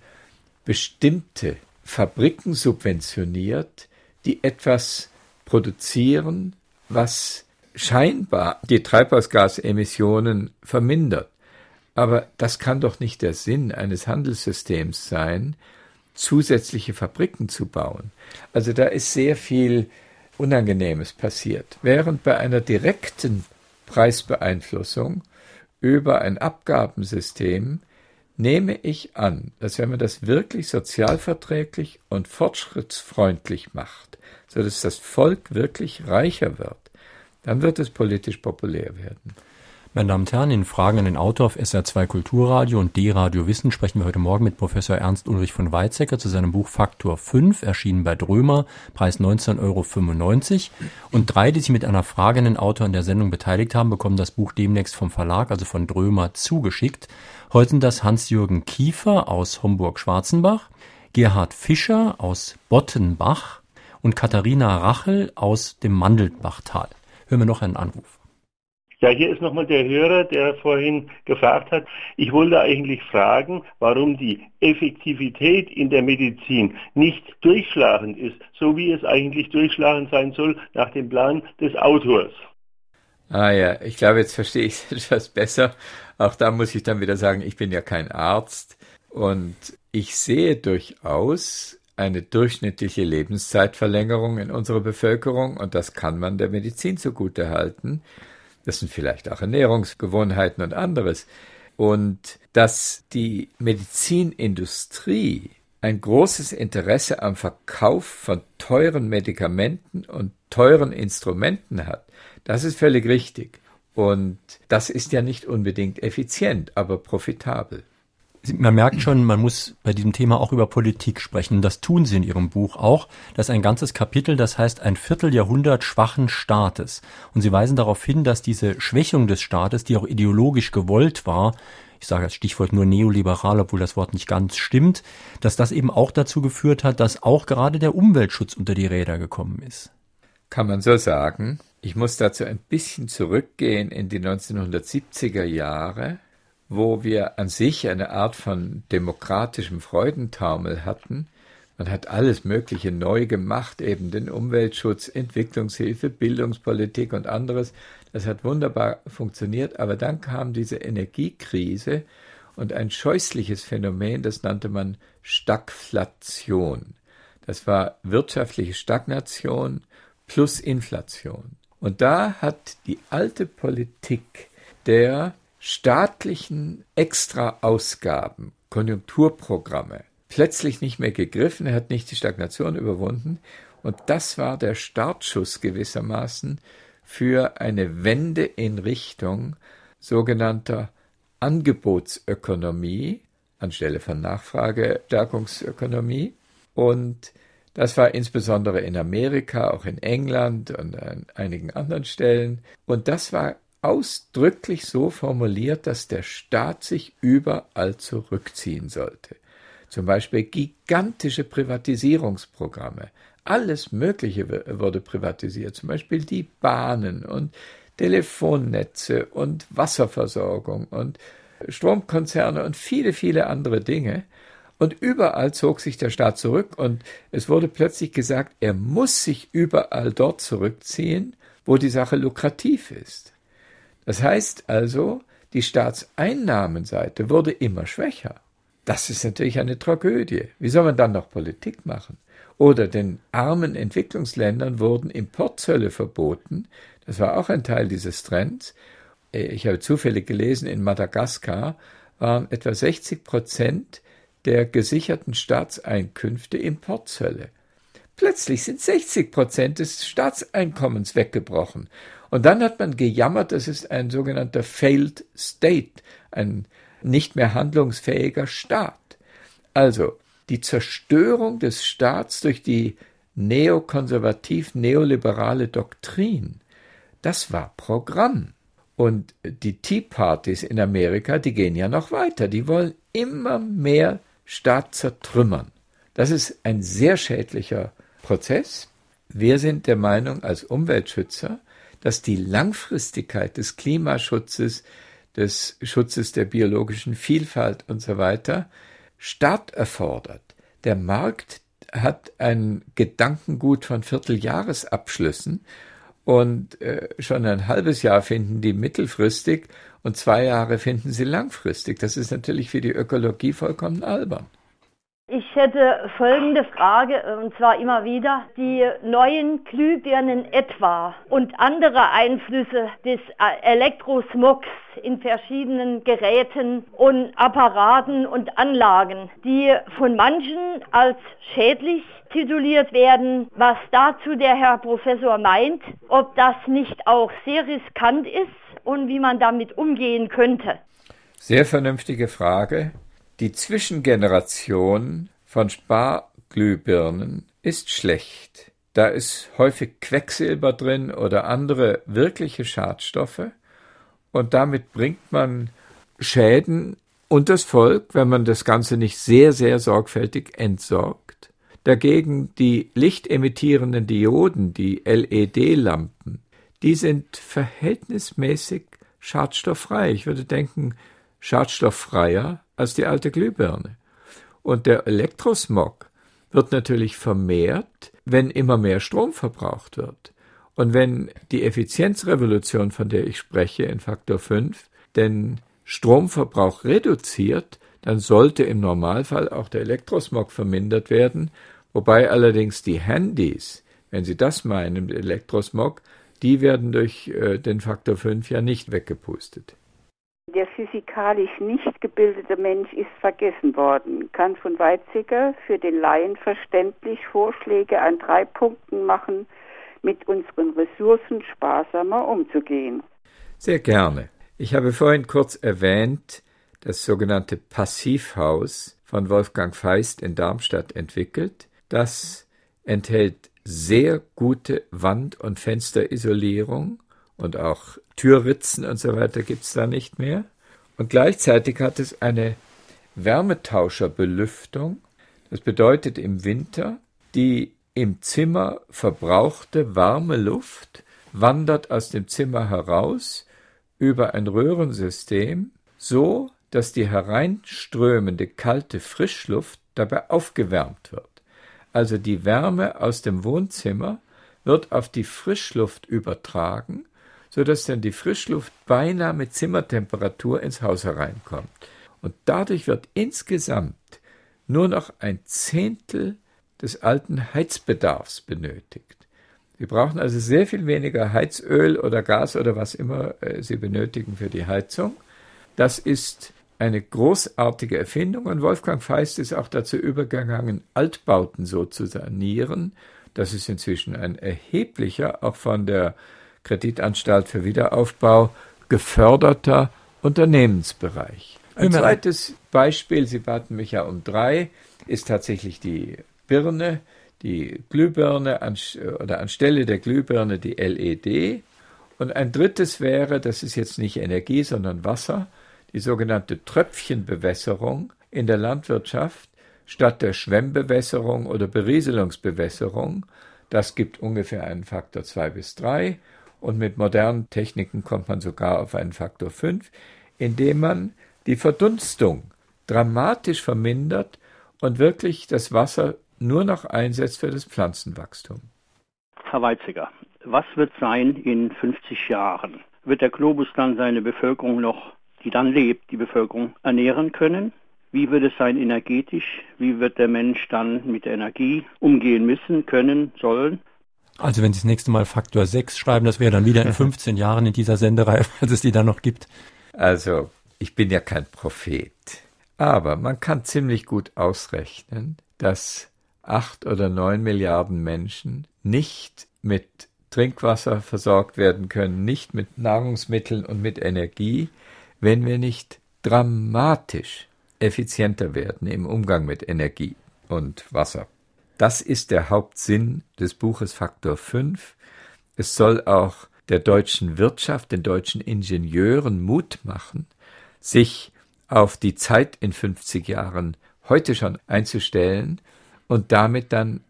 bestimmte Fabriken subventioniert, die etwas produzieren, was scheinbar die Treibhausgasemissionen vermindert. Aber das kann doch nicht der Sinn eines Handelssystems sein, zusätzliche Fabriken zu bauen. Also da ist sehr viel Unangenehmes passiert. Während bei einer direkten Preisbeeinflussung über ein Abgabensystem nehme ich an, dass wenn man das wirklich sozialverträglich und fortschrittsfreundlich macht, so dass das Volk wirklich reicher wird, dann wird es politisch populär werden. Meine Damen und Herren, in Fragen an den Autor auf SR2 Kulturradio und D-Radio Wissen sprechen wir heute Morgen mit Professor Ernst Ulrich von Weizsäcker zu seinem Buch Faktor 5, erschienen bei Drömer, Preis 19,95 Euro. Und drei, die sich mit einer Frage an den Autor an der Sendung beteiligt haben, bekommen das Buch demnächst vom Verlag, also von Drömer, zugeschickt. Heute sind das Hans-Jürgen Kiefer aus Homburg-Schwarzenbach, Gerhard Fischer aus Bottenbach und Katharina Rachel aus dem Mandelbachtal. Hören wir noch einen Anruf. Ja, hier ist nochmal der Hörer, der vorhin gefragt hat. Ich wollte eigentlich fragen, warum die Effektivität in der Medizin nicht durchschlagend ist, so wie es eigentlich durchschlagend sein soll nach dem Plan des Autors. Ah ja, ich glaube, jetzt verstehe ich es etwas besser. Auch da muss ich dann wieder sagen, ich bin ja kein Arzt und ich sehe durchaus eine durchschnittliche Lebenszeitverlängerung in unserer Bevölkerung und das kann man der Medizin zugute halten. Das sind vielleicht auch Ernährungsgewohnheiten und anderes. Und dass die Medizinindustrie ein großes Interesse am Verkauf von teuren Medikamenten und teuren Instrumenten hat, das ist völlig richtig. Und das ist ja nicht unbedingt effizient, aber profitabel. Man merkt schon, man muss bei diesem Thema auch über Politik sprechen. Das tun Sie in Ihrem Buch auch. Das ist ein ganzes Kapitel, das heißt ein Vierteljahrhundert schwachen Staates. Und Sie weisen darauf hin, dass diese Schwächung des Staates, die auch ideologisch gewollt war, ich sage das Stichwort nur neoliberal, obwohl das Wort nicht ganz stimmt, dass das eben auch dazu geführt hat, dass auch gerade der Umweltschutz unter die Räder gekommen ist. Kann man so sagen. Ich muss dazu ein bisschen zurückgehen in die 1970er Jahre wo wir an sich eine Art von demokratischem Freudentaumel hatten. Man hat alles Mögliche neu gemacht, eben den Umweltschutz, Entwicklungshilfe, Bildungspolitik und anderes. Das hat wunderbar funktioniert, aber dann kam diese Energiekrise und ein scheußliches Phänomen, das nannte man Stagflation. Das war wirtschaftliche Stagnation plus Inflation. Und da hat die alte Politik der staatlichen Extraausgaben, Konjunkturprogramme plötzlich nicht mehr gegriffen, er hat nicht die Stagnation überwunden und das war der Startschuss gewissermaßen für eine Wende in Richtung sogenannter Angebotsökonomie anstelle von Nachfragestärkungsökonomie und das war insbesondere in Amerika, auch in England und an einigen anderen Stellen. Und das war ausdrücklich so formuliert, dass der Staat sich überall zurückziehen sollte. Zum Beispiel gigantische Privatisierungsprogramme. Alles Mögliche wurde privatisiert, zum Beispiel die Bahnen und Telefonnetze und Wasserversorgung und Stromkonzerne und viele, viele andere Dinge. Und überall zog sich der Staat zurück und es wurde plötzlich gesagt, er muss sich überall dort zurückziehen, wo die Sache lukrativ ist. Das heißt also, die Staatseinnahmenseite wurde immer schwächer. Das ist natürlich eine Tragödie. Wie soll man dann noch Politik machen? Oder den armen Entwicklungsländern wurden Importzölle verboten. Das war auch ein Teil dieses Trends. Ich habe zufällig gelesen, in Madagaskar waren etwa 60 Prozent der gesicherten Staatseinkünfte Importzölle. Plötzlich sind 60 Prozent des Staatseinkommens weggebrochen. Und dann hat man gejammert, das ist ein sogenannter Failed State, ein nicht mehr handlungsfähiger Staat. Also die Zerstörung des Staats durch die neokonservativ-neoliberale Doktrin, das war Programm. Und die Tea Parties in Amerika, die gehen ja noch weiter, die wollen immer mehr Staat zertrümmern. Das ist ein sehr schädlicher Prozess. Wir sind der Meinung als Umweltschützer, dass die Langfristigkeit des Klimaschutzes, des Schutzes der biologischen Vielfalt und so weiter Staat erfordert. Der Markt, hat ein Gedankengut von Vierteljahresabschlüssen und äh, schon ein halbes Jahr finden die mittelfristig und zwei Jahre finden sie langfristig. Das ist natürlich für die Ökologie vollkommen albern. Ich hätte folgende Frage, und zwar immer wieder, die neuen Glühbirnen etwa und andere Einflüsse des Elektrosmogs in verschiedenen Geräten und Apparaten und Anlagen, die von manchen als schädlich tituliert werden, was dazu der Herr Professor meint, ob das nicht auch sehr riskant ist und wie man damit umgehen könnte. Sehr vernünftige Frage. Die Zwischengeneration von Sparglühbirnen ist schlecht. Da ist häufig Quecksilber drin oder andere wirkliche Schadstoffe und damit bringt man Schäden und das Volk, wenn man das Ganze nicht sehr, sehr sorgfältig entsorgt. Dagegen die lichtemittierenden Dioden, die LED-Lampen, die sind verhältnismäßig schadstofffrei. Ich würde denken, schadstofffreier als die alte Glühbirne. Und der Elektrosmog wird natürlich vermehrt, wenn immer mehr Strom verbraucht wird. Und wenn die Effizienzrevolution, von der ich spreche, in Faktor 5, den Stromverbrauch reduziert, dann sollte im Normalfall auch der Elektrosmog vermindert werden, wobei allerdings die Handys, wenn Sie das meinen, Elektrosmog, die werden durch äh, den Faktor 5 ja nicht weggepustet. Der physikalisch nicht gebildete Mensch ist vergessen worden, kann von Weizsäcker für den Laien verständlich Vorschläge an drei Punkten machen, mit unseren Ressourcen sparsamer umzugehen. Sehr gerne. Ich habe vorhin kurz erwähnt, das sogenannte Passivhaus von Wolfgang Feist in Darmstadt entwickelt. Das enthält sehr gute Wand- und Fensterisolierung und auch Türritzen und so weiter gibt es da nicht mehr. Und gleichzeitig hat es eine Wärmetauscherbelüftung. Das bedeutet im Winter, die im Zimmer verbrauchte warme Luft wandert aus dem Zimmer heraus über ein Röhrensystem, so dass die hereinströmende kalte Frischluft dabei aufgewärmt wird. Also die Wärme aus dem Wohnzimmer wird auf die Frischluft übertragen so dass dann die Frischluft beinahe mit Zimmertemperatur ins Haus hereinkommt. Und dadurch wird insgesamt nur noch ein Zehntel des alten Heizbedarfs benötigt. Sie brauchen also sehr viel weniger Heizöl oder Gas oder was immer äh, Sie benötigen für die Heizung. Das ist eine großartige Erfindung und Wolfgang Feist ist auch dazu übergegangen, Altbauten so zu sanieren. Das ist inzwischen ein erheblicher, auch von der Kreditanstalt für Wiederaufbau geförderter Unternehmensbereich. Ein zweites Beispiel, Sie baten mich ja um drei, ist tatsächlich die Birne, die Glühbirne an, oder anstelle der Glühbirne die LED. Und ein drittes wäre, das ist jetzt nicht Energie, sondern Wasser, die sogenannte Tröpfchenbewässerung in der Landwirtschaft statt der Schwemmbewässerung oder Berieselungsbewässerung. Das gibt ungefähr einen Faktor zwei bis drei und mit modernen Techniken kommt man sogar auf einen Faktor 5, indem man die Verdunstung dramatisch vermindert und wirklich das Wasser nur noch einsetzt für das Pflanzenwachstum. Herr Weizsäcker, was wird sein in 50 Jahren? Wird der Globus dann seine Bevölkerung noch, die dann lebt, die Bevölkerung ernähren können? Wie wird es sein energetisch? Wie wird der Mensch dann mit der Energie umgehen müssen, können, sollen? Also wenn Sie das nächste Mal Faktor 6 schreiben, das wäre dann wieder in 15 Jahren in dieser Sendereihe, falls es die dann noch gibt. Also, ich bin ja kein Prophet. Aber man kann ziemlich gut ausrechnen, dass acht oder neun Milliarden Menschen nicht mit Trinkwasser versorgt werden können, nicht mit Nahrungsmitteln und mit Energie, wenn wir nicht dramatisch effizienter werden im Umgang mit Energie und Wasser. Das ist der Hauptsinn des Buches Faktor 5. Es soll auch der deutschen Wirtschaft, den deutschen Ingenieuren Mut machen, sich auf die Zeit in 50 Jahren heute schon einzustellen und damit dann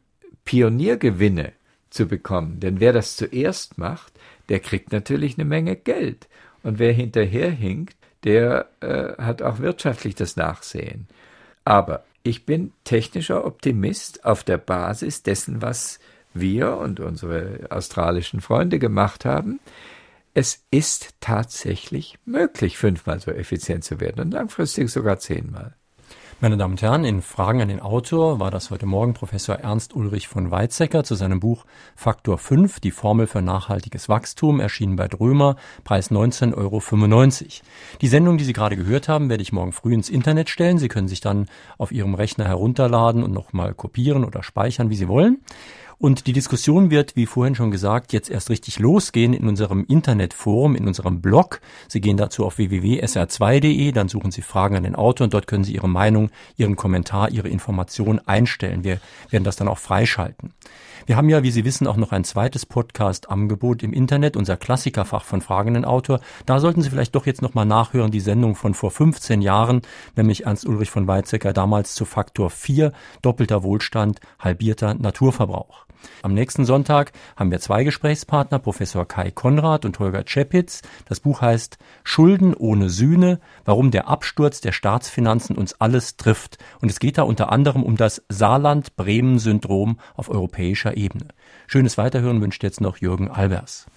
Pioniergewinne zu bekommen. Denn wer das zuerst macht, der kriegt natürlich eine Menge Geld. Und wer hinterherhinkt, der äh, hat auch wirtschaftlich das Nachsehen. Aber Ich bin technischer Optimist auf der Basis dessen, was wir und unsere australischen Freunde gemacht haben. Es ist tatsächlich möglich, fünfmal so effizient zu werden und langfristig sogar zehnmal. Meine Damen und Herren, in Fragen an den Autor war das heute Morgen Professor Ernst Ulrich von Weizsäcker zu seinem Buch Faktor 5, die Formel für nachhaltiges Wachstum, erschienen bei Drömer, Preis 19,95 Euro. Die Sendung, die Sie gerade gehört haben, werde ich morgen früh ins Internet stellen. Sie können sich dann auf Ihrem Rechner herunterladen und nochmal kopieren oder speichern, wie Sie wollen. Und die Diskussion wird, wie vorhin schon gesagt, jetzt erst richtig losgehen in unserem Internetforum, in unserem Blog. Sie gehen dazu auf www.sr2.de, dann suchen Sie Fragen an den Autor und dort können Sie Ihre Meinung, Ihren Kommentar, Ihre Information einstellen. Wir werden das dann auch freischalten. Wir haben ja, wie Sie wissen, auch noch ein zweites Podcast-Angebot im Internet, unser Klassikerfach von fragenden Autor. Da sollten Sie vielleicht doch jetzt nochmal nachhören, die Sendung von vor 15 Jahren, nämlich Ernst Ulrich von Weizsäcker damals zu Faktor 4, doppelter Wohlstand, halbierter Naturverbrauch. Am nächsten Sonntag haben wir zwei Gesprächspartner, Professor Kai Konrad und Holger Czepitz. Das Buch heißt Schulden ohne Sühne, warum der Absturz der Staatsfinanzen uns alles trifft. Und es geht da unter anderem um das Saarland-Bremen-Syndrom auf europäischer Ebene. Schönes Weiterhören wünscht jetzt noch Jürgen Albers.